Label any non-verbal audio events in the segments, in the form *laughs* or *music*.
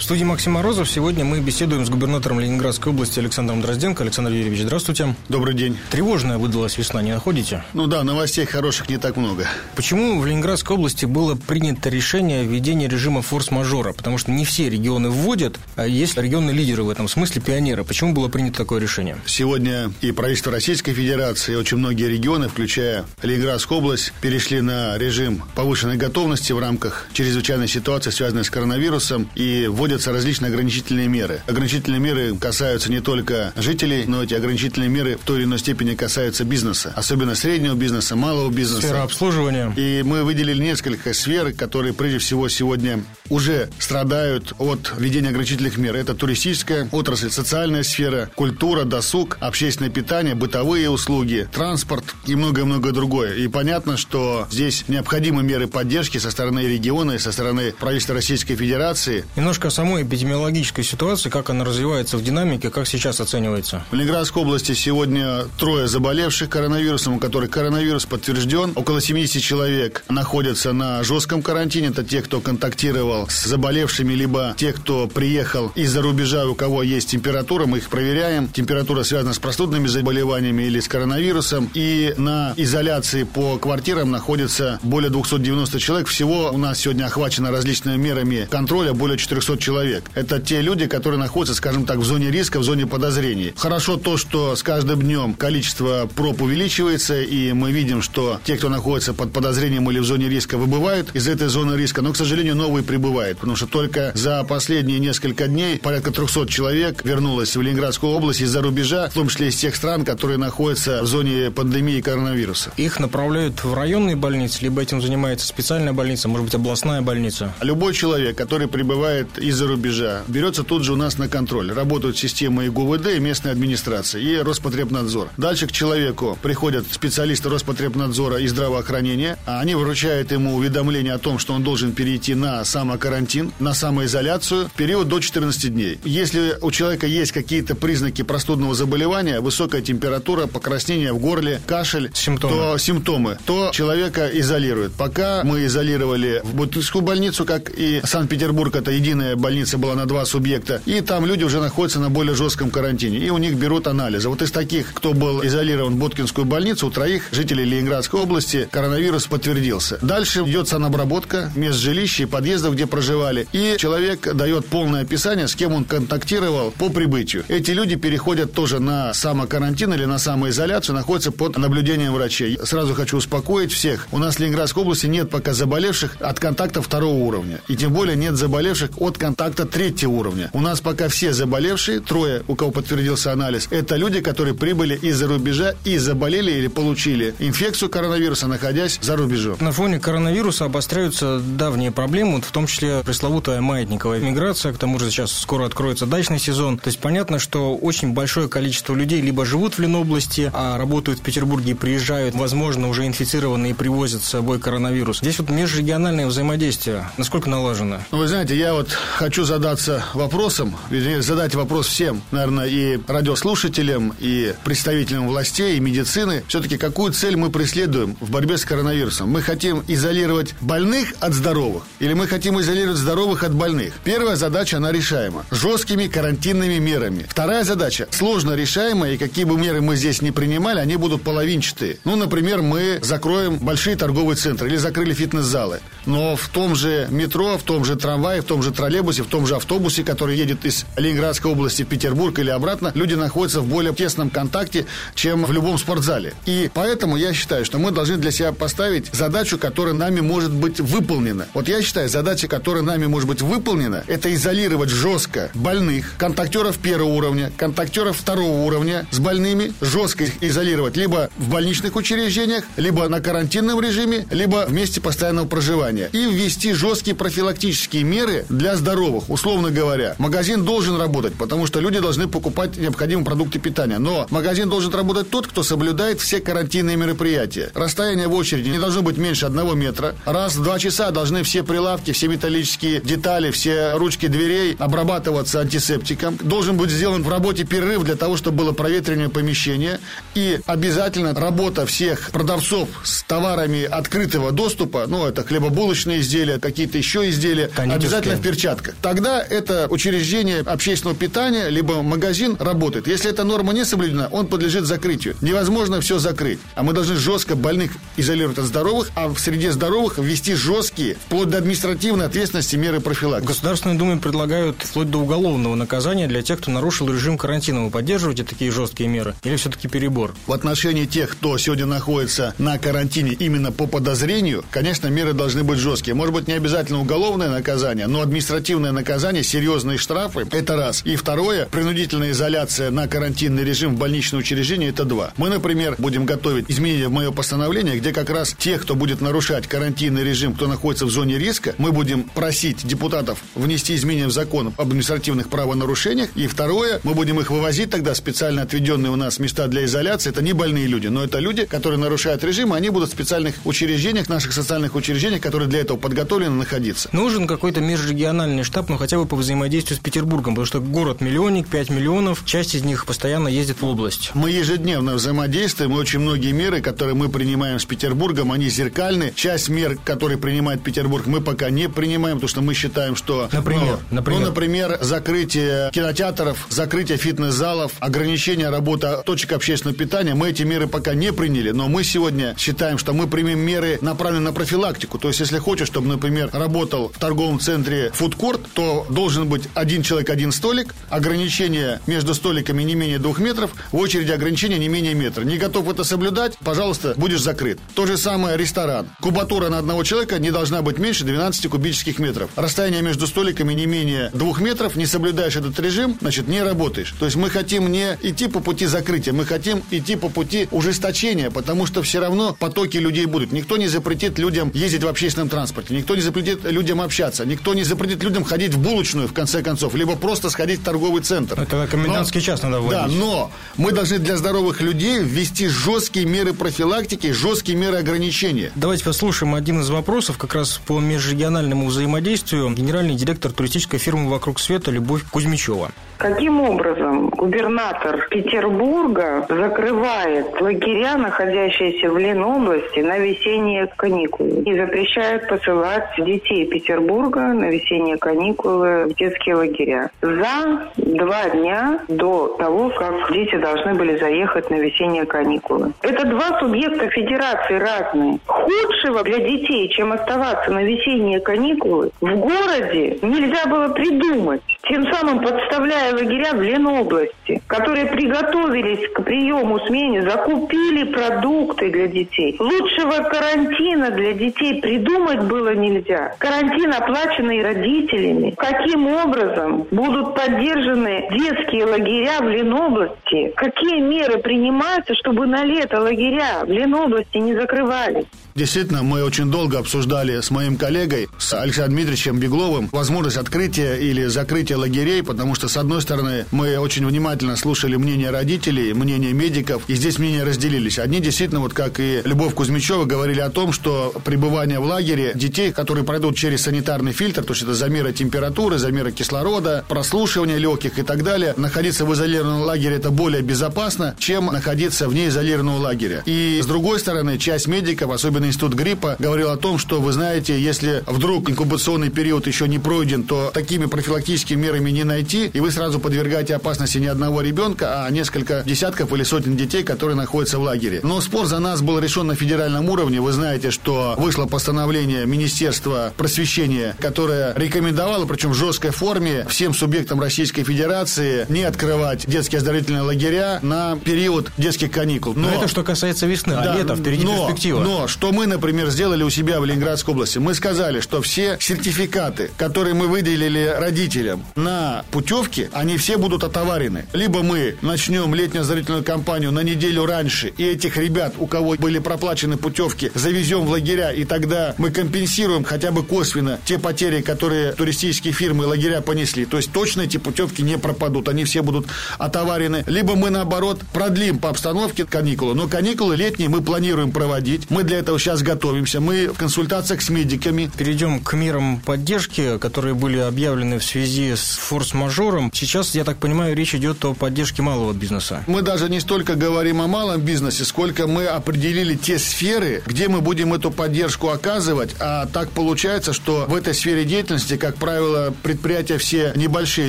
В студии Максим Морозов. Сегодня мы беседуем с губернатором Ленинградской области Александром Дрозденко. Александр Юрьевич, здравствуйте. Добрый день. Тревожная выдалась весна, не находите? Ну да, новостей хороших не так много. Почему в Ленинградской области было принято решение введения режима форс-мажора? Потому что не все регионы вводят, а есть регионные лидеры в этом смысле, пионеры. Почему было принято такое решение? Сегодня и правительство Российской Федерации, и очень многие регионы, включая Ленинградскую область, перешли на режим повышенной готовности в рамках чрезвычайной ситуации, связанной с коронавирусом, и вводят вводятся различные ограничительные меры. Ограничительные меры касаются не только жителей, но эти ограничительные меры в той или иной степени касаются бизнеса, особенно среднего бизнеса, малого бизнеса. Сфера обслуживания. И мы выделили несколько сфер, которые прежде всего сегодня уже страдают от введения ограничительных мер. Это туристическая отрасль, социальная сфера, культура, досуг, общественное питание, бытовые услуги, транспорт и многое-многое другое. И понятно, что здесь необходимы меры поддержки со стороны региона и со стороны правительства Российской Федерации. Немножко о самой эпидемиологической ситуации, как она развивается в динамике, как сейчас оценивается? В Ленинградской области сегодня трое заболевших коронавирусом, у которых коронавирус подтвержден. Около 70 человек находятся на жестком карантине. Это те, кто контактировал с заболевшими, либо те, кто приехал из-за рубежа, у кого есть температура, мы их проверяем. Температура связана с простудными заболеваниями или с коронавирусом. И на изоляции по квартирам находится более 290 человек. Всего у нас сегодня охвачено различными мерами контроля более 400 человек. Это те люди, которые находятся, скажем так, в зоне риска, в зоне подозрений. Хорошо то, что с каждым днем количество проб увеличивается, и мы видим, что те, кто находится под подозрением или в зоне риска, выбывают из этой зоны риска, но, к сожалению, новые прибывают, потому что только за последние несколько дней порядка 300 человек вернулось в Ленинградскую область из-за рубежа, в том числе из тех стран, которые находятся в зоне пандемии коронавируса. Их направляют в районные больницы, либо этим занимается специальная больница, может быть, областная больница? Любой человек, который прибывает из-за рубежа, берется тут же у нас на контроль. Работают системы и ГУВД, и местной администрации, и Роспотребнадзор. Дальше к человеку приходят специалисты Роспотребнадзора и здравоохранения, а они вручают ему уведомление о том, что он должен перейти на самокарантин, на самоизоляцию в период до 14 дней. Если у человека есть какие-то признаки простудного заболевания, высокая температура, покраснение в горле, кашель, симптомы. то симптомы, то человека изолируют. Пока мы изолировали в Бутыльскую больницу, как и Санкт-Петербург, это единая больница была на два субъекта, и там люди уже находятся на более жестком карантине, и у них берут анализы. Вот из таких, кто был изолирован в Боткинскую больницу, у троих жителей Ленинградской области коронавирус подтвердился. Дальше идет санобработка мест жилища и подъездов, где проживали, и человек дает полное описание, с кем он контактировал по прибытию. Эти люди переходят тоже на самокарантин или на самоизоляцию, находятся под наблюдением врачей. Сразу хочу успокоить всех. У нас в Ленинградской области нет пока заболевших от контакта второго уровня. И тем более нет заболевших от контакта контакта третьего уровня. У нас пока все заболевшие, трое, у кого подтвердился анализ, это люди, которые прибыли из-за рубежа и заболели или получили инфекцию коронавируса, находясь за рубежом. На фоне коронавируса обостряются давние проблемы, в том числе пресловутая маятниковая миграция, к тому же сейчас скоро откроется дачный сезон. То есть понятно, что очень большое количество людей либо живут в Ленобласти, а работают в Петербурге и приезжают, возможно, уже инфицированные и привозят с собой коронавирус. Здесь вот межрегиональное взаимодействие, насколько налажено? Ну, вы знаете, я вот хочу задаться вопросом, вернее, задать вопрос всем, наверное, и радиослушателям, и представителям властей, и медицины. Все-таки какую цель мы преследуем в борьбе с коронавирусом? Мы хотим изолировать больных от здоровых? Или мы хотим изолировать здоровых от больных? Первая задача, она решаема. Жесткими карантинными мерами. Вторая задача, сложно решаемая, и какие бы меры мы здесь не принимали, они будут половинчатые. Ну, например, мы закроем большие торговые центры или закрыли фитнес-залы. Но в том же метро, в том же трамвае, в том же троллейбусе троллейбусе, в том же автобусе, который едет из Ленинградской области в Петербург или обратно, люди находятся в более тесном контакте, чем в любом спортзале. И поэтому я считаю, что мы должны для себя поставить задачу, которая нами может быть выполнена. Вот я считаю, задача, которая нами может быть выполнена, это изолировать жестко больных, контактеров первого уровня, контактеров второго уровня с больными, жестко их изолировать либо в больничных учреждениях, либо на карантинном режиме, либо в месте постоянного проживания. И ввести жесткие профилактические меры для здоровья здоровых, условно говоря. Магазин должен работать, потому что люди должны покупать необходимые продукты питания. Но магазин должен работать тот, кто соблюдает все карантинные мероприятия. Расстояние в очереди не должно быть меньше одного метра. Раз в два часа должны все прилавки, все металлические детали, все ручки дверей обрабатываться антисептиком. Должен быть сделан в работе перерыв для того, чтобы было проветривание помещения. И обязательно работа всех продавцов с товарами открытого доступа, ну, это хлебобулочные изделия, какие-то еще изделия, обязательно в перчатках человека. Тогда это учреждение общественного питания, либо магазин работает. Если эта норма не соблюдена, он подлежит закрытию. Невозможно все закрыть. А мы должны жестко больных изолировать от здоровых, а в среде здоровых ввести жесткие, вплоть до административной ответственности меры профилактики. Государственной Думе предлагают вплоть до уголовного наказания для тех, кто нарушил режим карантина. Вы поддерживаете такие жесткие меры? Или все-таки перебор? В отношении тех, кто сегодня находится на карантине именно по подозрению, конечно, меры должны быть жесткие. Может быть, не обязательно уголовное наказание, но административное наказание, серьезные штрафы – это раз. И второе, принудительная изоляция на карантинный режим в больничном учреждении – это два. Мы, например, будем готовить изменения в мое постановление, где как раз тех, кто будет нарушать карантинный режим, кто находится в зоне риска, мы будем просить депутатов внести изменения в закон об административных правонарушениях. И второе, мы будем их вывозить тогда специально отведенные у нас места для изоляции. Это не больные люди, но это люди, которые нарушают режим, и они будут в специальных учреждениях, наших социальных учреждениях, которые для этого подготовлены, находиться. Нужен какой-то межрегиональный штаб, ну хотя бы по взаимодействию с Петербургом, потому что город-миллионник, 5 миллионов, часть из них постоянно ездит в область. Мы ежедневно взаимодействуем, и очень многие меры, которые мы принимаем с Петербургом, они зеркальны. Часть мер, которые принимает Петербург, мы пока не принимаем, потому что мы считаем, что... Например? Ну, например? ну например, закрытие кинотеатров, закрытие фитнес-залов, ограничение работы точек общественного питания. Мы эти меры пока не приняли, но мы сегодня считаем, что мы примем меры, направленные на профилактику. То есть, если хочешь, чтобы, например, работал в торговом центре фудкорт, то должен быть один человек, один столик, ограничение между столиками не менее двух метров, в очереди ограничение не менее метра. Не готов это соблюдать, пожалуйста, будешь закрыт. То же самое ресторан. Кубатура на одного человека не должна быть меньше 12 кубических метров. Расстояние между столиками не менее двух метров. Не соблюдаешь этот режим, значит, не работаешь. То есть мы хотим не идти по пути закрытия, мы хотим идти по пути ужесточения, потому что все равно потоки людей будут. Никто не запретит людям ездить в общественном транспорте, никто не запретит людям общаться, никто не запретит людям ходить в булочную, в конце концов, либо просто сходить в торговый центр. Это комендантский но, час надо вводить. Да, но мы должны для здоровых людей ввести жесткие меры профилактики, жесткие меры ограничения. Давайте послушаем один из вопросов как раз по межрегиональному взаимодействию. Генеральный директор туристической фирмы «Вокруг света» Любовь Кузьмичева. Каким образом губернатор Петербурга закрывает лагеря, находящиеся в Ленобласти, на весенние каникулы и запрещает посылать детей Петербурга на весенние каникулы в детские лагеря за два дня до того, как дети должны были заехать на весенние каникулы. Это два субъекта федерации разные. Худшего для детей, чем оставаться на весенние каникулы, в городе нельзя было придумать. Тем самым подставляя лагеря в Ленобласти, которые приготовились к приему смене, закупили продукты для детей. Лучшего карантина для детей придумать было нельзя. Карантин, оплаченный родителями. Каким образом будут поддержаны детские лагеря в Ленобласти? Какие меры принимаются, чтобы на лето лагеря в Ленобласти не закрывались? Действительно, мы очень долго обсуждали с моим коллегой, с Александром Дмитриевичем Бегловым, возможность открытия или закрытия лагерей, потому что, с одной стороны, мы очень внимательно слушали мнение родителей, мнение медиков, и здесь мнения разделились. Одни действительно, вот как и Любовь Кузьмичева, говорили о том, что пребывание в лагере детей, которые пройдут через санитарный фильтр, то есть это замеры температуры, замеры кислорода, прослушивание легких и так далее, находиться в изолированном лагере это более безопасно, чем находиться вне изолированного лагеря. И, с другой стороны, часть медиков, особенно институт гриппа, говорил о том, что, вы знаете, если вдруг инкубационный период еще не пройден, то такими профилактическими мерами не найти, и вы сразу подвергаете опасности не одного ребенка, а несколько десятков или сотен детей, которые находятся в лагере. Но спор за нас был решен на федеральном уровне. Вы знаете, что вышло постановление Министерства просвещения, которое рекомендовало, причем в жесткой форме, всем субъектам Российской Федерации не открывать детские оздоровительные лагеря на период детских каникул. Но, но это что касается весны, а да, лето впереди но, перспектива. Но что мы, например, сделали у себя в Ленинградской области? Мы сказали, что все сертификаты, которые мы выделили родителям на путевки, они все будут отоварены. Либо мы начнем летнюю оздоровительную кампанию на неделю раньше, и этих ребят, у кого были проплачены путевки, завезем в лагеря, и тогда мы компенсируем хотя бы косвенно те потери, которые туристические фирмы и лагеря понесли. То есть точно эти путевки не пропадут, они все будут отоварены. Либо мы, наоборот, продлим по обстановке каникулы. Но каникулы летние мы планируем проводить. Мы для этого сейчас готовимся. Мы в консультациях с медиками. Перейдем к мерам поддержки, которые были объявлены в связи с форс-мажором. Сейчас, я так понимаю, речь идет о поддержке малого бизнеса. Мы даже не столько говорим о малом бизнесе, сколько мы определили те сферы, где мы будем эту поддержку оказывать. А так получается, что в этой сфере деятельности, как правило, предприятия все небольшие,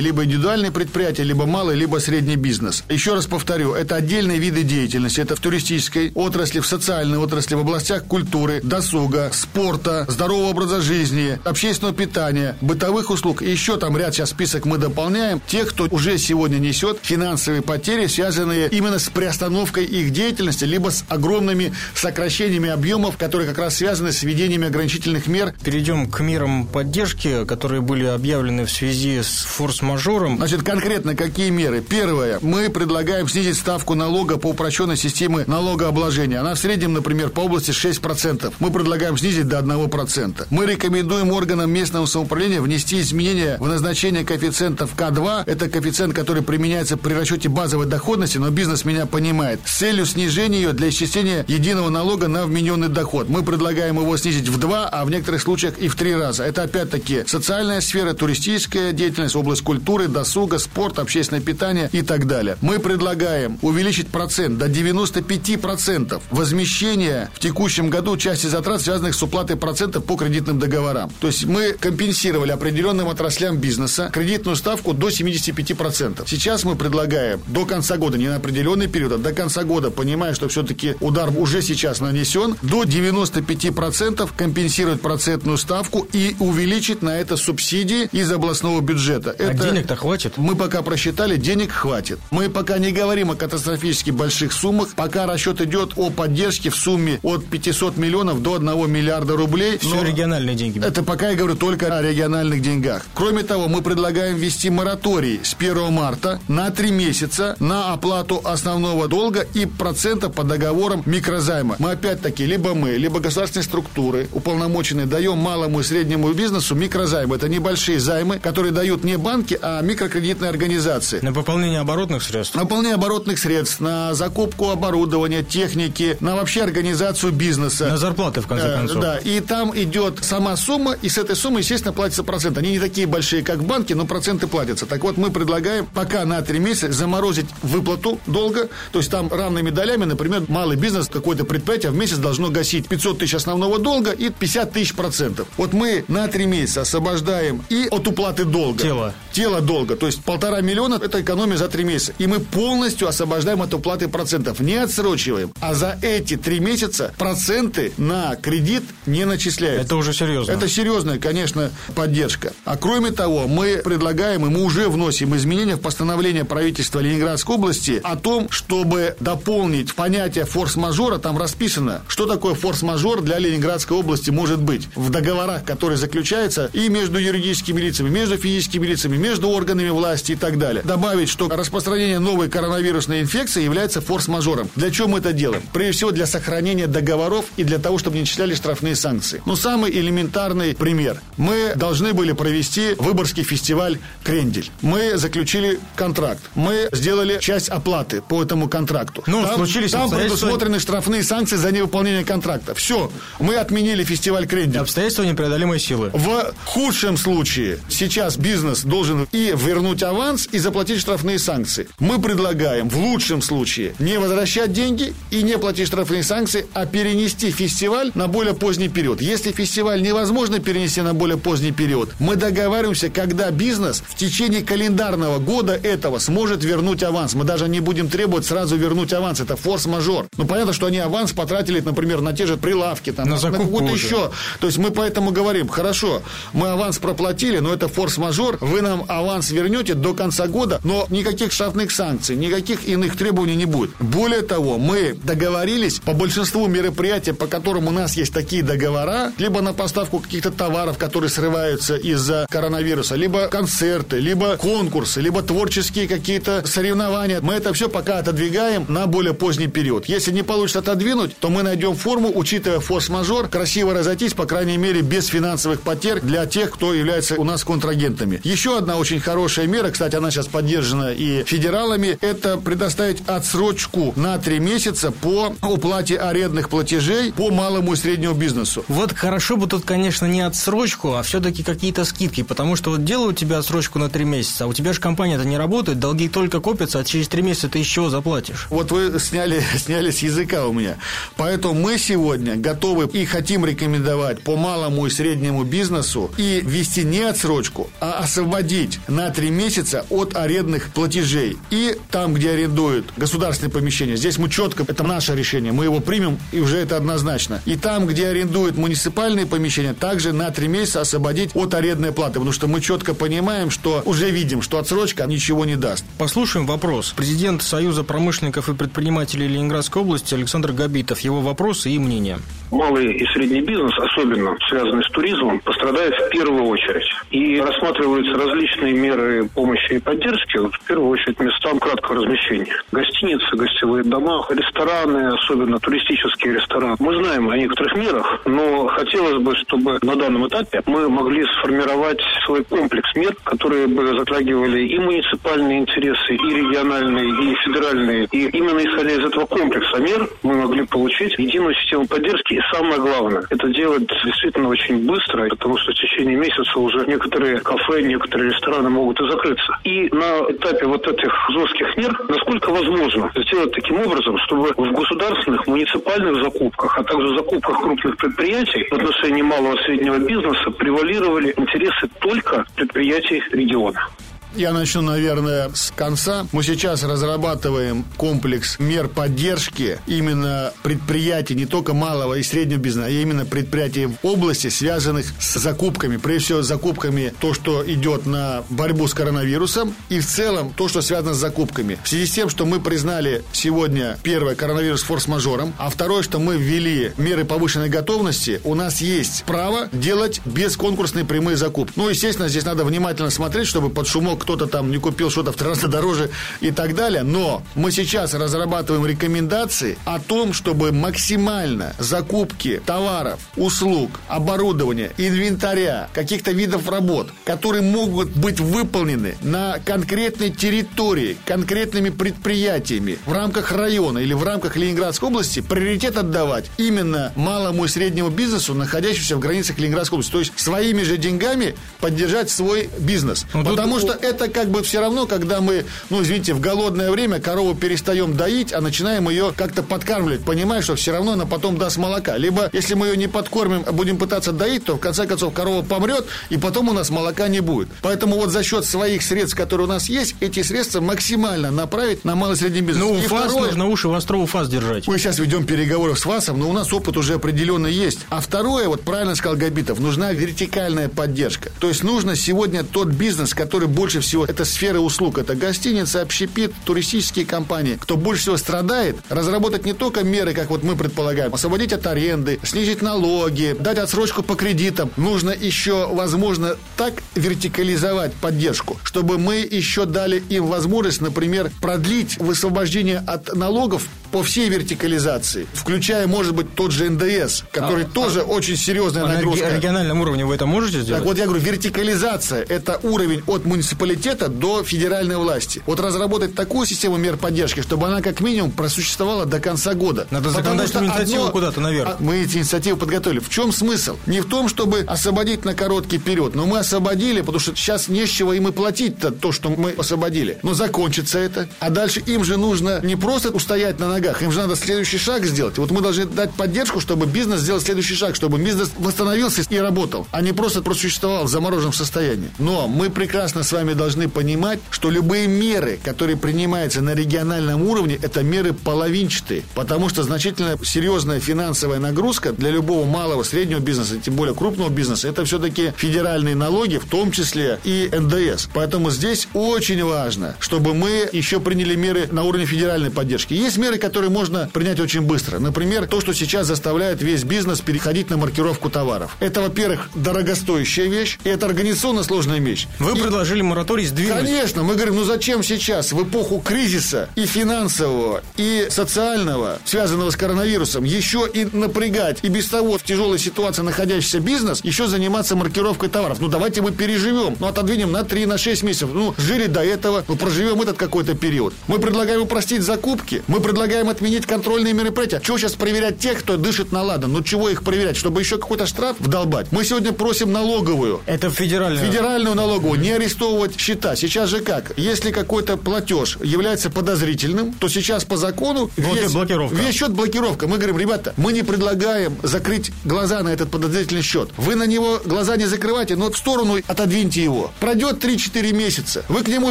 либо индивидуальные предприятия, либо малый, либо средний бизнес. Еще раз повторю, это отдельные виды деятельности. Это в туристической отрасли, в социальной отрасли, в областях культуры, досуга, спорта, здорового образа жизни, общественного питания, бытовых услуг. И еще там ряд сейчас список мы дополняем. Тех, кто уже сегодня несет финансовые потери, связанные именно с приостановкой их деятельности, либо с огромными сокращениями объемов, которые как раз связаны с введением ограничительных мер. Перейдем к мерам поддержки, которые были объявлены в связи с форс-мажором. Значит, конкретно какие меры? Первое. Мы предлагаем снизить ставку налога по упрощенной системе налогообложения. Она в среднем, например, по области 6%. Мы предлагаем снизить до 1%. Мы рекомендуем органам местного самоуправления внести изменения в назначение коэффициентов К2. Это коэффициент, который применяется при расчете базовой доходности, но бизнес меня понимает. С целью снижения ее для исчисления единого налога на вмененный доход. Мы предлагаем его снизить в два, а в некоторых случаях и в три раза. Это опять-таки социальная сфера, туристическая деятельность, область культуры, досуга, спорт, общественное питание и так далее. Мы предлагаем увеличить процент до 95% возмещения в текущем году части затрат, связанных с уплатой процентов по кредитным договорам. То есть мы компенсировали определенным отраслям бизнеса кредитную ставку до 75%. Сейчас мы предлагаем до конца года, не на определенный период, а до конца года, понимая, что все-таки удар уже сейчас нанесен, до 95% компенсировать процентную ставку и увеличить на это субсидии из областного бюджета. А это... денег-то хватит? Мы пока просчитали, денег хватит. Мы пока не говорим о катастрофически больших суммах, пока расчет идет о поддержке в сумме от 500 миллионов до 1 миллиарда рублей. Все Но региональные деньги. Это пока я говорю только о региональных деньгах. Кроме того, мы предлагаем ввести мораторий с 1 марта на 3 месяца на оплату основного долга и процента по договорам микрозайма. Мы опять-таки, либо мы, либо государственные структуры, уполномоченные, даем малому и среднему бизнесу микрозаймы. Это небольшие займы, которые дают не банки, а микрокредитные организации. На пополнение оборотных средств? На пополнение оборотных средств, на закупку оборудования, техники, на вообще организацию бизнеса. На зарплаты, в конце э, концов. Да, и там идет сама сумма, и с этой суммы, естественно, платится процент. Они не такие большие, как в банке, но проценты платятся. Так вот, мы предлагаем пока на 3 месяца заморозить выплату долга, то есть там равными долями, например, малый бизнес, какое-то предприятие в месяц должно гасить 500 тысяч основного долга и 50 тысяч процентов. Вот мы на 3 месяца освобождаем и от уплаты долга. Тело. Тело долга. То есть полтора миллиона – это экономия за 3 месяца. И мы полностью освобождаем от уплаты процентов. Не отсрочиваем. А за эти 3 месяца проценты на кредит не начисляются. Это уже серьезно. Это серьезная, конечно, поддержка. А кроме того, мы предлагаем, и мы уже вносим изменения в постановление правительства Ленинградской области о том, чтобы дополнить понятие форс-мажора. Там расписано, что такое форс-мажор для Ленинградской области может быть в договорах, которые заключаются и между юридическими лицами, между физическими лицами, между органами власти и так далее. Добавить, что распространение новой коронавирусной инфекции является форс-мажором. Для чего мы это делаем? Прежде всего для сохранения договоров и для того, чтобы не начисляли штрафные санкции. Но самый элементарный пример. Мы должны были провести Выборгский фестиваль «Крендель». Мы заключили контракт. Мы сделали часть оплаты по этому контракту. Ну, там, случились там предусмотрены штрафные санкции за невыполнение контракта. Все. Мы отменили фестиваль «Крендель». Обстоятельства непреодолимой силы. В худшем случае сейчас бизнес должен и вернуть аванс, и заплатить штрафные санкции. Мы предлагаем в лучшем случае не возвращать деньги и не платить штрафные санкции, а перенести фестиваль на более поздний период. Если фестиваль невозможно перенести на более поздний период, мы договариваемся, когда бизнес в течение календарного года этого сможет вернуть аванс. Мы даже не будем требовать сразу вернуть аванс. Это форс-мажор. Ну, понятно, что они аванс потратили, например, на те же прилавки, там, на, на, какую-то еще. То есть мы поэтому говорим, хорошо, мы аванс проплатили, но это форс-мажор, вы нам аванс вернете до конца года, но никаких штрафных санкций, никаких иных требований не будет. Более того, мы договорились по большинству мероприятий, по которым у нас есть такие договора, либо на поставку каких-то товаров, которые срываются из-за коронавируса, либо концерты, либо конкурсы, либо творческие какие-то соревнования. Мы это все пока отодвигаем на более поздний период. Если не получится отодвинуть, то мы найдем форму, учитывая форс-мажор, красиво разойтись, по крайней мере, без финансовых потерь для тех, кто является у нас контрагентами. Еще одна одна очень хорошая мера, кстати, она сейчас поддержана и федералами, это предоставить отсрочку на три месяца по уплате арендных платежей по малому и среднему бизнесу. Вот хорошо бы тут, конечно, не отсрочку, а все-таки какие-то скидки, потому что вот делают тебя отсрочку на три месяца, а у тебя же компания-то не работает, долги только копятся, а через три месяца ты еще заплатишь. Вот вы сняли, *laughs* сняли с языка у меня. Поэтому мы сегодня готовы и хотим рекомендовать по малому и среднему бизнесу и ввести не отсрочку, а освободить на три месяца от арендных платежей. И там, где арендуют государственные помещения, здесь мы четко, это наше решение, мы его примем, и уже это однозначно. И там, где арендуют муниципальные помещения, также на три месяца освободить от арендной платы, потому что мы четко понимаем, что уже видим, что отсрочка ничего не даст. Послушаем вопрос. Президент Союза промышленников и предпринимателей Ленинградской области Александр Габитов. Его вопросы и мнения. Малый и средний бизнес, особенно связанный с туризмом, пострадает в первую очередь. И рассматриваются различные меры помощи и поддержки, вот в первую очередь местам краткого размещения. Гостиницы, гостевые дома, рестораны, особенно туристические рестораны. Мы знаем о некоторых мерах, но хотелось бы, чтобы на данном этапе мы могли сформировать свой комплекс мер, которые бы затрагивали и муниципальные интересы, и региональные, и федеральные. И именно исходя из этого комплекса мер мы могли получить единую систему поддержки. И самое главное, это делать действительно очень быстро, потому что в течение месяца уже некоторые кафе, некоторые рестораны могут и закрыться. И на этапе вот этих жестких мер, насколько возможно, сделать таким образом, чтобы в государственных, муниципальных закупках, а также закупках крупных предприятий в отношении малого и среднего бизнеса превалировали интересы только предприятий региона. Я начну, наверное, с конца. Мы сейчас разрабатываем комплекс мер поддержки именно предприятий, не только малого и среднего бизнеса, а именно предприятий в области, связанных с закупками. Прежде всего, закупками то, что идет на борьбу с коронавирусом, и в целом то, что связано с закупками. В связи с тем, что мы признали сегодня первое коронавирус форс-мажором, а второе, что мы ввели меры повышенной готовности, у нас есть право делать бесконкурсные прямые закупки. Ну, естественно, здесь надо внимательно смотреть, чтобы под шумок кто-то там не купил что-то в три раза дороже и так далее. Но мы сейчас разрабатываем рекомендации о том, чтобы максимально закупки товаров, услуг, оборудования, инвентаря, каких-то видов работ, которые могут быть выполнены на конкретной территории, конкретными предприятиями в рамках района или в рамках Ленинградской области, приоритет отдавать именно малому и среднему бизнесу, находящемуся в границах Ленинградской области. То есть своими же деньгами поддержать свой бизнес. Ну, Потому тут... что это как бы все равно, когда мы, ну, извините, в голодное время корову перестаем доить, а начинаем ее как-то подкармливать, понимая, что все равно она потом даст молока. Либо, если мы ее не подкормим, а будем пытаться доить, то в конце концов корова помрет, и потом у нас молока не будет. Поэтому вот за счет своих средств, которые у нас есть, эти средства максимально направить на малый и средний бизнес. Ну, и ФАС второе, нужно уши вострову ФАС держать. Мы сейчас ведем переговоры с ФАСом, но у нас опыт уже определенный есть. А второе, вот правильно сказал Габитов, нужна вертикальная поддержка. То есть нужно сегодня тот бизнес, который больше всего, это сфера услуг, это гостиницы, общепит, туристические компании, кто больше всего страдает, разработать не только меры, как вот мы предполагаем, освободить от аренды, снизить налоги, дать отсрочку по кредитам. Нужно еще, возможно, так вертикализовать поддержку, чтобы мы еще дали им возможность, например, продлить высвобождение от налогов по всей вертикализации, включая, может быть, тот же НДС, который а, тоже а, очень серьезная а нагрузка. На региональном уровне вы это можете сделать? Так вот, я говорю, вертикализация – это уровень от муниципалитета до федеральной власти. Вот разработать такую систему мер поддержки, чтобы она как минимум просуществовала до конца года. Надо законодательную инициативу одно... куда-то наверх. А, мы эти инициативы подготовили. В чем смысл? Не в том, чтобы освободить на короткий период, но мы освободили, потому что сейчас не с чего им и платить-то то, что мы освободили. Но закончится это, а дальше им же нужно не просто устоять на ногах, им же надо следующий шаг сделать. Вот мы должны дать поддержку, чтобы бизнес сделал следующий шаг, чтобы бизнес восстановился и работал, а не просто просуществовал в замороженном состоянии. Но мы прекрасно с вами должны понимать, что любые меры, которые принимаются на региональном уровне, это меры половинчатые, потому что значительно серьезная финансовая нагрузка для любого малого, среднего бизнеса, тем более крупного бизнеса, это все-таки федеральные налоги, в том числе и НДС. Поэтому здесь очень важно, чтобы мы еще приняли меры на уровне федеральной поддержки. Есть меры, которые которые можно принять очень быстро. Например, то, что сейчас заставляет весь бизнес переходить на маркировку товаров. Это, во-первых, дорогостоящая вещь, и это организационно сложная вещь. Вы и... предложили мораторий сдвинуть. Конечно, мы говорим, ну зачем сейчас, в эпоху кризиса и финансового, и социального, связанного с коронавирусом, еще и напрягать, и без того в тяжелой ситуации находящийся бизнес, еще заниматься маркировкой товаров. Ну давайте мы переживем, ну отодвинем на 3, на 6 месяцев. Ну, жили до этого, ну проживем этот какой-то период. Мы предлагаем упростить закупки, мы предлагаем отменить контрольные мероприятия. Чего сейчас проверять тех, кто дышит на ладан? Ну чего их проверять? Чтобы еще какой-то штраф вдолбать? Мы сегодня просим налоговую. Это федеральную. Федеральную налоговую. Не арестовывать счета. Сейчас же как? Если какой-то платеж является подозрительным, то сейчас по закону весь, блокировка. весь счет блокировка. Мы говорим, ребята, мы не предлагаем закрыть глаза на этот подозрительный счет. Вы на него глаза не закрывайте, но в сторону отодвиньте его. Пройдет 3-4 месяца. Вы к нему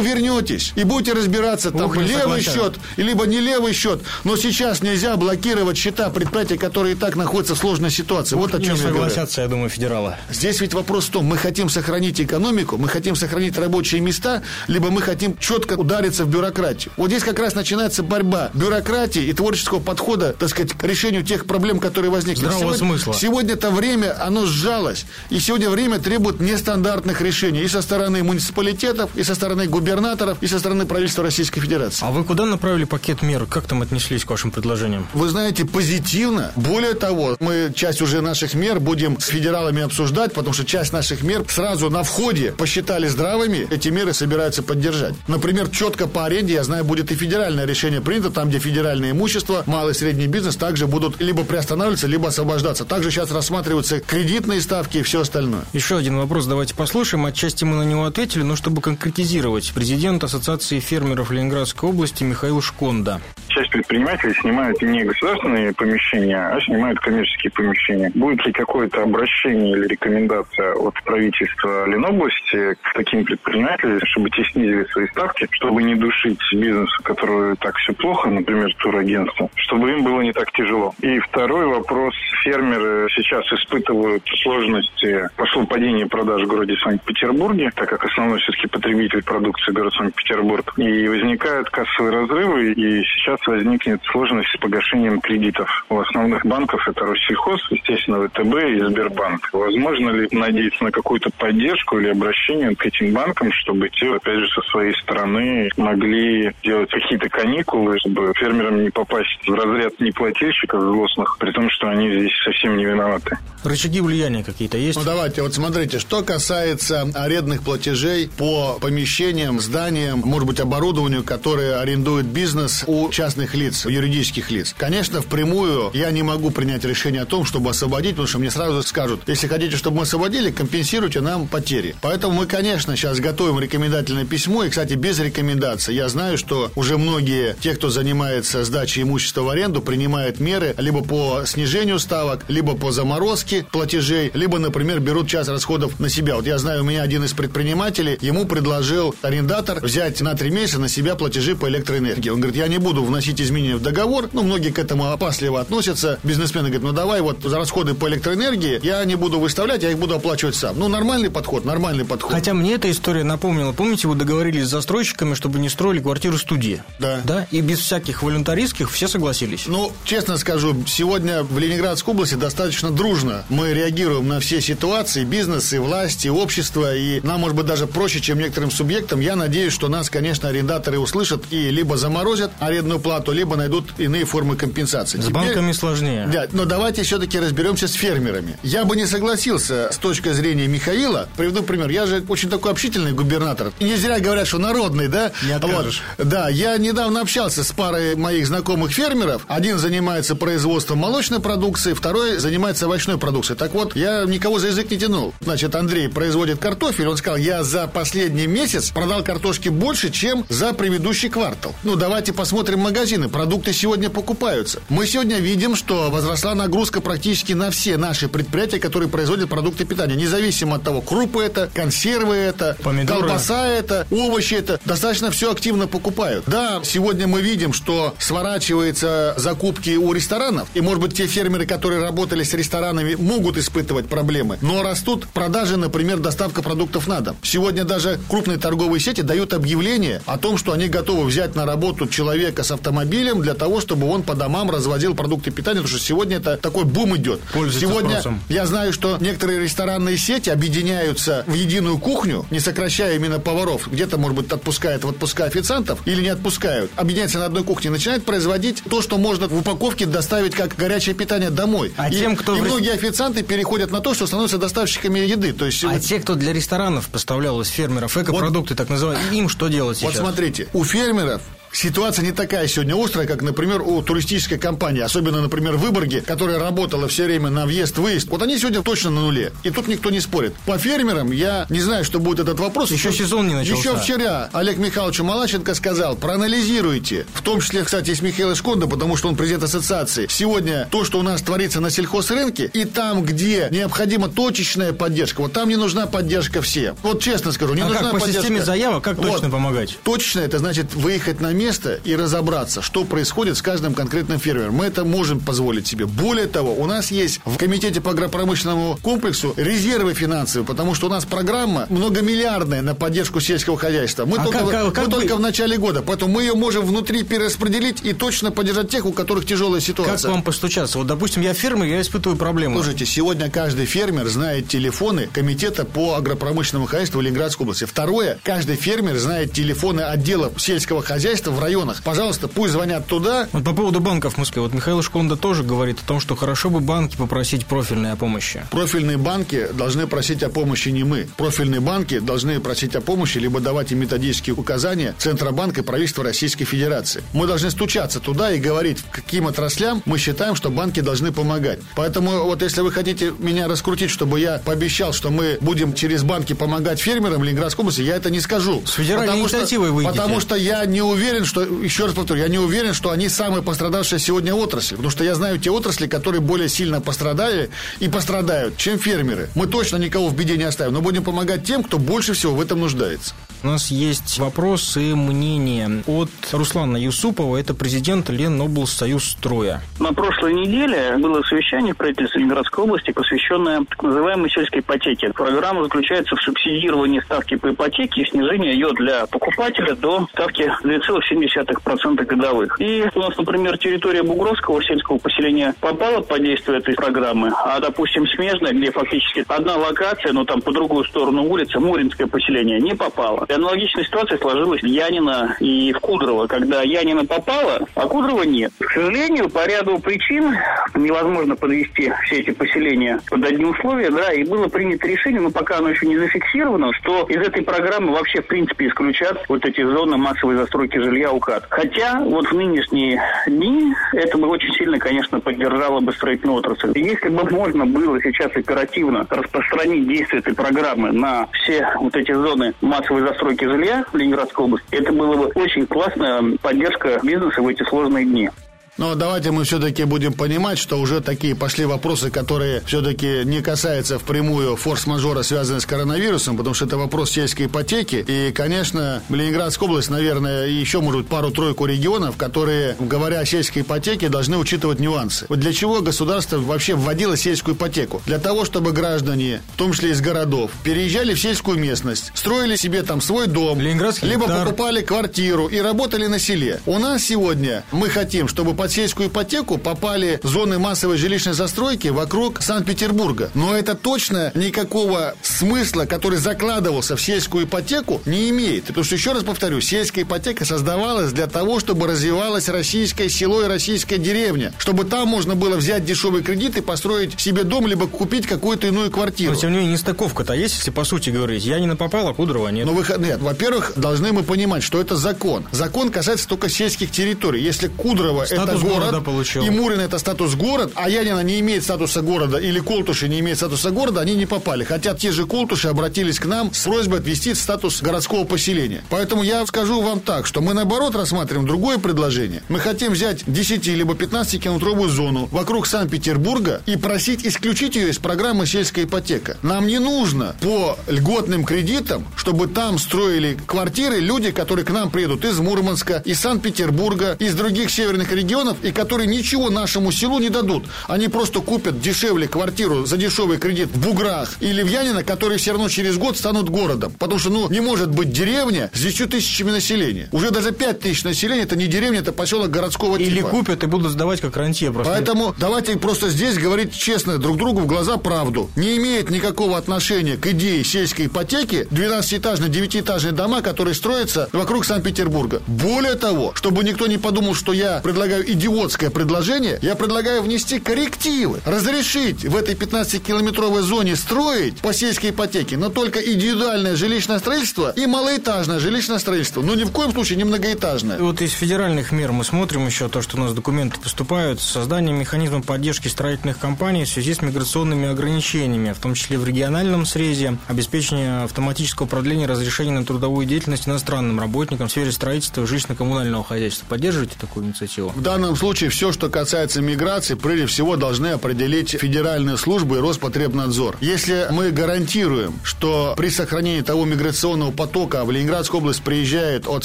вернетесь и будете разбираться, там Ух, левый счет, либо не левый счет. Но сейчас нельзя блокировать счета предприятий, которые и так находятся в сложной ситуации. Ух, вот о чем я согласятся, говорю. я думаю, федералы. Здесь ведь вопрос в том, мы хотим сохранить экономику, мы хотим сохранить рабочие места, либо мы хотим четко удариться в бюрократию. Вот здесь как раз начинается борьба бюрократии и творческого подхода, так сказать, к решению тех проблем, которые возникли. Здравого сегодня, смысла. Сегодня это время, оно сжалось. И сегодня время требует нестандартных решений и со стороны муниципалитетов, и со стороны губернаторов, и со стороны правительства Российской Федерации. А вы куда направили пакет мер? Как там отнеслись к вашим предложениям? Вы знаете, позитивно. Более того, мы часть уже наших мер будем с федералами обсуждать, потому что часть наших мер сразу на входе посчитали здравыми, эти меры собираются поддержать. Например, четко по аренде, я знаю, будет и федеральное решение принято, там, где федеральное имущество, малый и средний бизнес также будут либо приостанавливаться, либо освобождаться. Также сейчас рассматриваются кредитные ставки и все остальное. Еще один вопрос давайте послушаем. Отчасти мы на него ответили, но чтобы конкретизировать. Президент Ассоциации фермеров Ленинградской области Михаил Шконда. Часть предпринимателей снимают не государственные помещения, а снимают коммерческие помещения. Будет ли какое-то обращение или рекомендация от правительства Ленобласти к таким предпринимателям, чтобы те снизили свои ставки, чтобы не душить бизнес, у которого так все плохо, например, турагентство, чтобы им было не так тяжело. И второй вопрос. Фермеры сейчас испытывают сложности. Пошло падение продаж в городе Санкт-Петербурге, так как основной все-таки потребитель продукции город Санкт-Петербург. И возникают кассовые разрывы, и сейчас возникнет сложность с погашением кредитов. У основных банков это Россельхоз, естественно, ВТБ и Сбербанк. Возможно ли надеяться на какую-то поддержку или обращение к этим банкам, чтобы те, опять же, со своей стороны могли делать какие-то каникулы, чтобы фермерам не попасть в разряд неплательщиков злостных, при том, что они здесь совсем не виноваты. Рычаги влияния какие-то есть? Ну, давайте, вот смотрите, что касается арендных платежей по помещениям, зданиям, может быть, оборудованию, которое арендует бизнес у частных лиц, юридических лиц. Конечно, впрямую я не могу принять решение о том, чтобы освободить, потому что мне сразу скажут, если хотите, чтобы мы освободили, компенсируйте нам потери. Поэтому мы, конечно, сейчас готовим рекомендательное письмо, и, кстати, без рекомендаций. Я знаю, что уже многие, те, кто занимается сдачей имущества в аренду, принимают меры либо по снижению ставок, либо по заморозке платежей, либо, например, берут часть расходов на себя. Вот я знаю, у меня один из предпринимателей, ему предложил арендатор взять на три месяца на себя платежи по электроэнергии. Он говорит, я не буду вносить изменения в договор. Ну, многие к этому опасливо относятся. Бизнесмены говорят, ну давай вот за расходы по электроэнергии я не буду выставлять, я их буду оплачивать сам. Ну, нормальный подход, нормальный подход. Хотя мне эта история напомнила, помните, вы договорились с застройщиками, чтобы не строили квартиру студии. Да. Да? И без всяких волюнтаристских все согласились. Ну, честно скажу, сегодня в Ленинградской области достаточно дружно. Мы реагируем на все ситуации, бизнес и власти, и общество, и нам, может быть, даже проще, чем некоторым субъектам. Я надеюсь, что нас, конечно, арендаторы услышат и либо заморозят арендную плату, либо найдут иные формы компенсации. С Теперь, банками сложнее. Да, но давайте все-таки разберемся с фермерами. Я бы не согласился с точки зрения Михаила. Приведу пример. Я же очень такой общительный губернатор. И не зря говорят, что народный, да? Не откажешь. Вот. Да, я недавно общался с парой моих знакомых фермеров. Один занимается производством молочной продукции, второй занимается овощной продукцией. Так вот, я никого за язык не тянул. Значит, Андрей производит картофель. Он сказал, я за последний месяц продал картошки больше, чем за предыдущий квартал. Ну, давайте посмотрим магазины. Продукты сегодня покупаются. Мы сегодня видим, что возросла нагрузка практически на все наши предприятия, которые производят продукты питания. Независимо от того, крупы это, консервы это, Помидоры. колбаса это, овощи это. Достаточно все активно покупают. Да, сегодня мы видим, что сворачиваются закупки у ресторанов. И, может быть, те фермеры, которые работали с ресторанами, могут испытывать проблемы. Но растут продажи, например, доставка продуктов на дом. Сегодня даже крупные торговые сети дают объявление о том, что они готовы взять на работу человека с автомобилем автомобилем для того, чтобы он по домам разводил продукты питания, потому что сегодня это такой бум идет. Пользуется сегодня спросом. я знаю, что некоторые ресторанные сети объединяются в единую кухню, не сокращая именно поваров. Где-то, может быть, отпускают в отпуска официантов или не отпускают. Объединяются на одной кухне, начинают производить то, что можно в упаковке доставить как горячее питание домой. А и, тем, кто и многие официанты переходят на то, что становятся доставщиками еды. То есть А вот- те, кто для ресторанов поставлял из фермеров экопродукты, так называемые, им что делать сейчас? Вот смотрите, у фермеров Ситуация не такая сегодня острая, как, например, у туристической компании, особенно, например, в Выборге, которая работала все время на въезд-выезд. Вот они сегодня точно на нуле, и тут никто не спорит. По фермерам я не знаю, что будет этот вопрос. Еще сезон не начался. Еще вчера Олег Михайлович Малаченко сказал, проанализируйте, в том числе, кстати, и с Михаилом Шкондо, потому что он президент ассоциации, сегодня то, что у нас творится на сельхозрынке, и там, где необходима точечная поддержка, вот там не нужна поддержка всем. Вот честно скажу, не А нужна как по поддержка. системе заявок, как точно Вот. помогать? Точно это значит выехать на место и разобраться, что происходит с каждым конкретным фермером. Мы это можем позволить себе. Более того, у нас есть в Комитете по агропромышленному комплексу резервы финансовые, потому что у нас программа многомиллиардная на поддержку сельского хозяйства. Мы, А только, как- в- как- как мы только в начале года, поэтому мы ее можем внутри перераспределить и точно поддержать тех, у которых тяжелая Как ситуация. к вам постучаться? Вот, допустим, я фермер, я испытываю проблему. Слушайте, сегодня каждый фермер знает телефоны Комитета по агропромышленному хозяйству Ленинградской области. Второе, каждый фермер знает телефоны отдела сельского хозяйства в районах. Пожалуйста, пусть звонят туда. Вот по поводу банков Москве. Вот Михаил Шконда тоже говорит о том, что хорошо бы банки попросить профильной о помощи. Профильные банки должны просить о помощи не мы. Профильные банки должны просить о помощи, либо давать им методические указания Центробанка и правительства Российской Федерации. Мы должны стучаться туда и говорить, каким отраслям мы считаем, что банки должны помогать. Поэтому вот если вы хотите меня раскрутить, чтобы я пообещал, что мы будем через банки помогать фермерам Ленинградской области, я это не скажу. С федеральной Потому что- инициативой выйдите. Потому что я не уверен, что, еще раз повторю, я не уверен, что они самые пострадавшие сегодня отрасли. Потому что я знаю те отрасли, которые более сильно пострадали и пострадают, чем фермеры. Мы точно никого в беде не оставим, но будем помогать тем, кто больше всего в этом нуждается. У нас есть вопрос и мнение от Руслана Юсупова, это президент Леноблсоюз строя. На прошлой неделе было совещание в правительстве Ленинградской области, посвященное так называемой сельской ипотеке. Программа заключается в субсидировании ставки по ипотеке и снижении ее для покупателя до ставки 2,7% годовых. И у нас, например, территория Бугровского сельского поселения попала под действие этой программы, а, допустим, Смежная, где фактически одна локация, но там по другую сторону улицы, Муринское поселение, не попала. Аналогичная ситуация сложилась в Янина и в Кудрово, когда Янина попала, а Кудрово нет. К сожалению, по ряду причин невозможно подвести все эти поселения под одни условия, да, и было принято решение, но пока оно еще не зафиксировано, что из этой программы вообще в принципе исключат вот эти зоны массовой застройки жилья УКАД. Хотя вот в нынешние дни это бы очень сильно, конечно, поддержало бы строительную отрасль. И если бы можно было сейчас оперативно распространить действие этой программы на все вот эти зоны массовой застройки жилья в Ленинградской области, это было бы очень классная поддержка бизнеса в эти сложные дни. Но давайте мы все-таки будем понимать, что уже такие пошли вопросы, которые все-таки не касаются впрямую форс-мажора, связанные с коронавирусом, потому что это вопрос сельской ипотеки. И, конечно, Ленинградская область, наверное, еще, может быть, пару-тройку регионов, которые, говоря о сельской ипотеке, должны учитывать нюансы. Вот для чего государство вообще вводило сельскую ипотеку? Для того, чтобы граждане, в том числе из городов, переезжали в сельскую местность, строили себе там свой дом, либо гектар. покупали квартиру и работали на селе. У нас сегодня мы хотим, чтобы под сельскую ипотеку попали зоны массовой жилищной застройки вокруг Санкт-Петербурга. Но это точно никакого смысла, который закладывался в сельскую ипотеку, не имеет. Потому что, еще раз повторю, сельская ипотека создавалась для того, чтобы развивалось российское село и российская деревня. Чтобы там можно было взять дешевый кредит и построить себе дом, либо купить какую-то иную квартиру. Но, тем не менее, нестыковка-то есть, если по сути говорить. Я не напопал, а Кудрова нет. Но выход... Нет, во-первых, должны мы понимать, что это закон. Закон касается только сельских территорий. Если Кудрово это Статус город, города получил. и Мурин это статус город, а Янина не имеет статуса города, или Колтуши не имеет статуса города, они не попали. Хотя те же Колтуши обратились к нам с просьбой отвести в статус городского поселения. Поэтому я скажу вам так, что мы наоборот рассматриваем другое предложение. Мы хотим взять 10 либо 15 километровую зону вокруг Санкт-Петербурга и просить исключить ее из программы сельская ипотека. Нам не нужно по льготным кредитам, чтобы там строили квартиры люди, которые к нам приедут из Мурманска, из Санкт-Петербурга, из других северных регионов, миллионов и которые ничего нашему селу не дадут. Они просто купят дешевле квартиру за дешевый кредит в Буграх или в Янино, которые все равно через год станут городом. Потому что, ну, не может быть деревня с 10 тысячами населения. Уже даже 5 тысяч населения, это не деревня, это поселок городского Или типа. купят и будут сдавать как рантье просто. Поэтому давайте просто здесь говорить честно друг другу в глаза правду. Не имеет никакого отношения к идее сельской ипотеки 12-этажные, 9-этажные дома, которые строятся вокруг Санкт-Петербурга. Более того, чтобы никто не подумал, что я предлагаю идиотское предложение, я предлагаю внести коррективы. Разрешить в этой 15-километровой зоне строить по сельской ипотеке, но только индивидуальное жилищное строительство и малоэтажное жилищное строительство. Но ни в коем случае не многоэтажное. И вот из федеральных мер мы смотрим еще то, что у нас документы поступают. Создание механизма поддержки строительных компаний в связи с миграционными ограничениями, в том числе в региональном срезе, обеспечение автоматического продления разрешения на трудовую деятельность иностранным работникам в сфере строительства и жилищно-коммунального хозяйства. Поддерживаете такую инициативу? В данном случае все, что касается миграции, прежде всего должны определить федеральные службы и Роспотребнадзор. Если мы гарантируем, что при сохранении того миграционного потока в Ленинградскую область приезжает от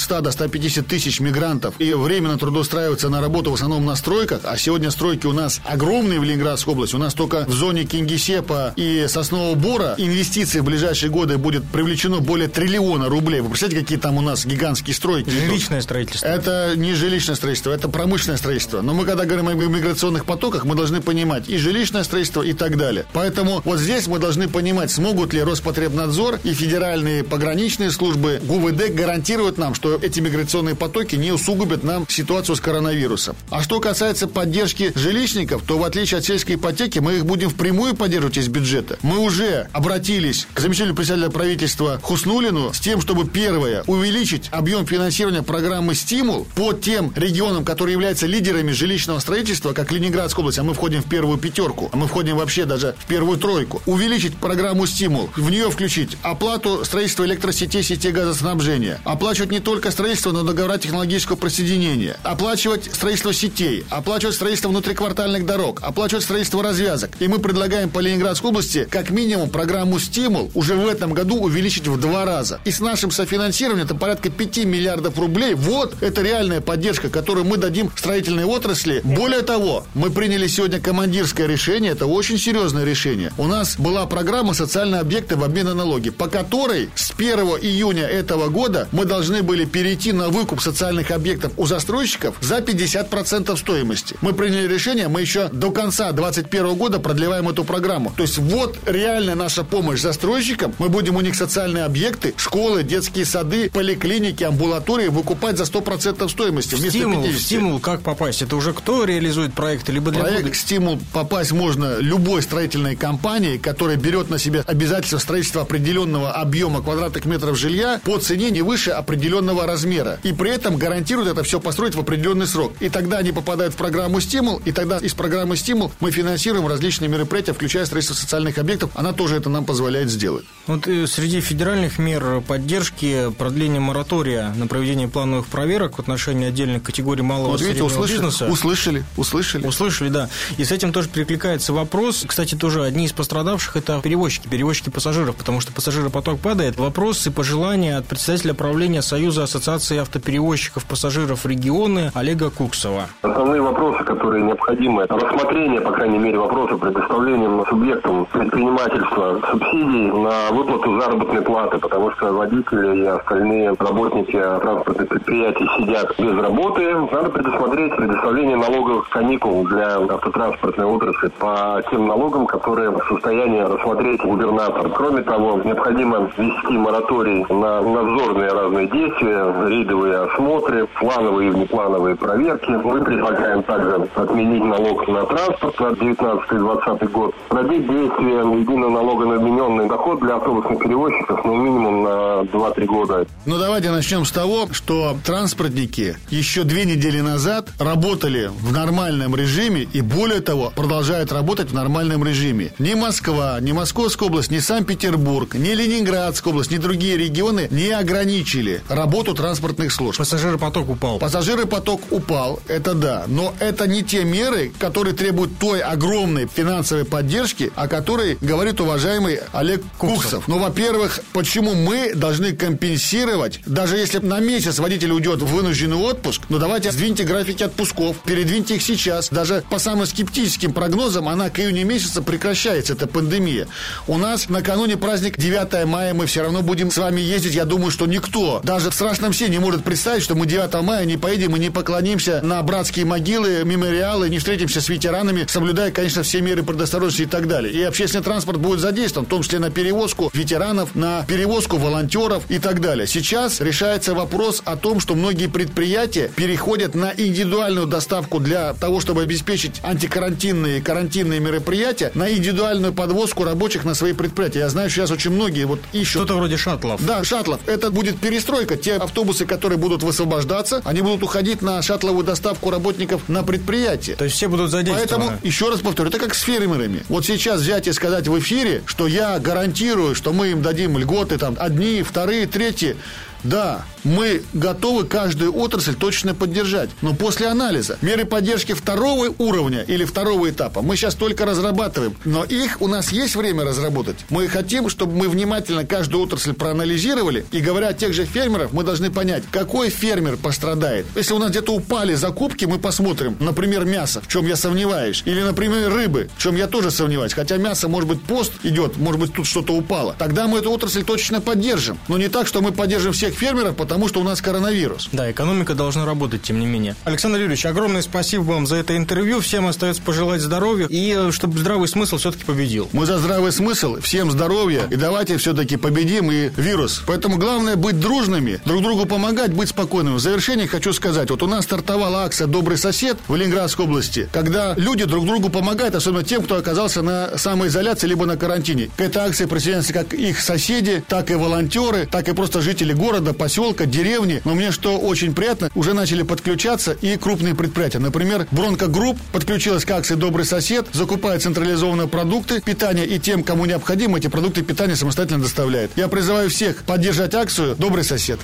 100 до 150 тысяч мигрантов и временно трудоустраиваются на работу в основном на стройках, а сегодня стройки у нас огромные в Ленинградской области, у нас только в зоне Кингисеппа и Соснового Бора инвестиций в ближайшие годы будет привлечено более триллиона рублей. Вы представляете, какие там у нас гигантские стройки? Жилищное строительство. Это не жилищное строительство, это промышленное строительство. Но мы, когда говорим о миграционных потоках, мы должны понимать и жилищное строительство, и так далее. Поэтому вот здесь мы должны понимать, смогут ли Роспотребнадзор и федеральные пограничные службы ГУВД гарантировать нам, что эти миграционные потоки не усугубят нам ситуацию с коронавирусом. А что касается поддержки жилищников, то в отличие от сельской ипотеки, мы их будем впрямую поддерживать из бюджета. Мы уже обратились к заместителю председателя правительства Хуснулину с тем, чтобы первое, увеличить объем финансирования программы «Стимул» по тем регионам, которые являются лидерами жилищного строительства, как Ленинградская область, а мы входим в первую пятерку, а мы входим вообще даже в первую тройку. Увеличить программу «Стимул», в нее включить оплату строительства электросетей, сетей газоснабжения, оплачивать не только строительство, но договора технологического присоединения, оплачивать строительство сетей, оплачивать строительство внутриквартальных дорог, оплачивать строительство развязок. И мы предлагаем по Ленинградской области как минимум программу «Стимул» уже в этом году увеличить в два раза. И с нашим софинансированием это порядка 5 миллиардов рублей. Вот это реальная поддержка, которую мы дадим строительной отрасли. Более того, мы приняли сегодня командирское решение, это очень серьезное решение. У нас была программа «Социальные объекты в обмен на налоги», по которой с 1 июня этого года мы должны были перейти на выкуп социальных объектов у застройщиков за 50% стоимости. Мы приняли решение, мы еще до конца 2021 года продлеваем эту программу. То есть вот реальная наша помощь застройщикам. Мы будем у них социальные объекты, школы, детские сады, поликлиники, амбулатории выкупать за 100% стоимости вместо Стимул, 50. стимул, как попасть? Это уже кто реализует проекты, либо для Проект? «Стимул» попасть можно любой строительной компании, которая берет на себя обязательство строительства определенного объема квадратных метров жилья по цене не выше определенного размера. И при этом гарантирует это все построить в определенный срок. И тогда они попадают в программу «Стимул», и тогда из программы «Стимул» мы финансируем различные мероприятия, включая строительство социальных объектов. Она тоже это нам позволяет сделать. Вот э, среди федеральных мер поддержки продление моратория на проведение плановых проверок в отношении отдельных категорий малого Вот видите, услышали, бизнеса. услышали, услышали. Услышали, да. И с этим тоже перекликается вопрос. Кстати, тоже одни из пострадавших – это перевозчики, перевозчики пассажиров, потому что пассажиропоток падает. Вопрос и пожелания от председателя правления Союза ассоциации автоперевозчиков пассажиров регионы Олега Куксова. Основные вопросы, которые необходимы, рассмотрение, по крайней мере, вопроса предоставлением субъектам предпринимательства субсидий на выплату заработной платы, потому что водители и остальные работники транспортных предприятий сидят без работы. Надо предусмотреть предоставление налоговых каникул для автотранспортной отрасли по тем налогам, которые в состоянии рассмотреть губернатор. Кроме того, необходимо ввести мораторий на надзорные разные действия, рейдовые осмотры, плановые и внеплановые проверки. Мы предлагаем также отменить налог на транспорт на 19-20 год, продлить действие единого налога на вмененный доход для автобусных перевозчиков, ну, минимум на 2-3 года. Ну, давайте начнем с того, что транспортники еще две недели назад работали в нормальном режиме и, более того, продолжают работать в нормальном режиме. Ни Москва, ни Московская область, ни Санкт-Петербург, ни Ленинградская область, ни другие регионы не ограничили работу транспортных служб. Пассажиропоток упал. Пассажиропоток упал, это да, но это не те меры, которые требуют той огромной финансовой поддержки, о которой говорит уважаемый Олег Куксов. Ну, во-первых, почему мы должны компенсировать, даже если на месяц водитель уйдет в вынужденный отпуск, ну давайте сдвиньте графики отпусков, передвиньте их сейчас. Даже по самым скептическим прогнозам, она к июню месяца прекращается, эта пандемия. У нас накануне праздник 9 мая, мы все равно будем с вами ездить. Я думаю, что никто, даже в страшном сне не может представить, что мы 9 мая не поедем и не поклонимся на братские могилы, мемориалы, не встретимся с ветеранами, соблюдая, конечно, все меры предосторожности и так далее. И общественный транспорт будет задействован, в том числе на перевозку ветеранов, на перевозку волонтеров и так далее. Сейчас решается вопрос о том, что многие предприятия переходят на индивидуальную доставку для того, чтобы обеспечить антикарантинные и карантинные мероприятия, на индивидуальную подвозку рабочих на свои предприятия. Я знаю, сейчас очень многие вот ищут... Что-то вроде шаттлов. Да, шаттлов. Это будет перестройка. Те автобусы, которые будут высвобождаться, они будут уходить на шаттловую доставку работников на предприятие. То есть все будут задействованы. Поэтому, еще раз повторю, это как с фермерами. Вот сейчас взять и сказать в эфире, что я гарантирую, что мы им дадим льготы, там, одни, вторые, третьи. Да, мы готовы каждую отрасль точно поддержать. Но после анализа меры поддержки второго уровня или второго этапа мы сейчас только разрабатываем. Но их у нас есть время разработать. Мы хотим, чтобы мы внимательно каждую отрасль проанализировали. И говоря о тех же фермерах, мы должны понять, какой фермер пострадает. Если у нас где-то упали закупки, мы посмотрим, например, мясо, в чем я сомневаюсь. Или, например, рыбы, в чем я тоже сомневаюсь. Хотя мясо, может быть, пост идет, может быть, тут что-то упало. Тогда мы эту отрасль точно поддержим. Но не так, что мы поддержим все всех фермеров, потому что у нас коронавирус. Да, экономика должна работать, тем не менее. Александр Юрьевич, огромное спасибо вам за это интервью. Всем остается пожелать здоровья и э, чтобы здравый смысл все-таки победил. Мы за здравый смысл, всем здоровья и давайте все-таки победим и вирус. Поэтому главное быть дружными, друг другу помогать, быть спокойными. В завершение хочу сказать, вот у нас стартовала акция «Добрый сосед» в Ленинградской области, когда люди друг другу помогают, особенно тем, кто оказался на самоизоляции либо на карантине. К этой акции присоединяются как их соседи, так и волонтеры, так и просто жители города города, поселка, деревни. Но мне что очень приятно, уже начали подключаться и крупные предприятия. Например, Бронка Групп подключилась к акции «Добрый сосед», закупает централизованные продукты питания и тем, кому необходимо, эти продукты питания самостоятельно доставляет. Я призываю всех поддержать акцию «Добрый сосед».